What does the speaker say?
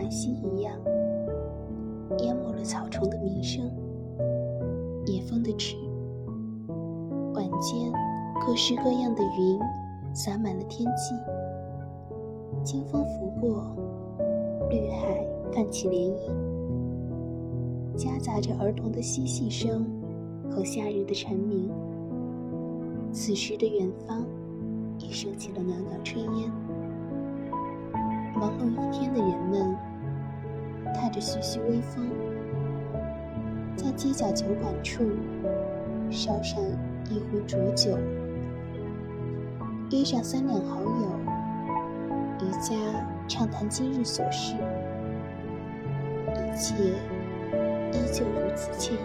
叹息一样，淹没了草丛的鸣声。野风的翅，晚间各式各样的云洒满了天际，清风拂过，绿海泛起涟漪，夹杂着儿童的嬉戏声和夏日的蝉鸣。此时的远方，已升起了袅袅炊烟。忙碌一天的人们，踏着徐徐微风，在街角酒馆处烧上一壶浊酒，约上三两好友，一家畅谈今日所事，一切依旧如此惬意。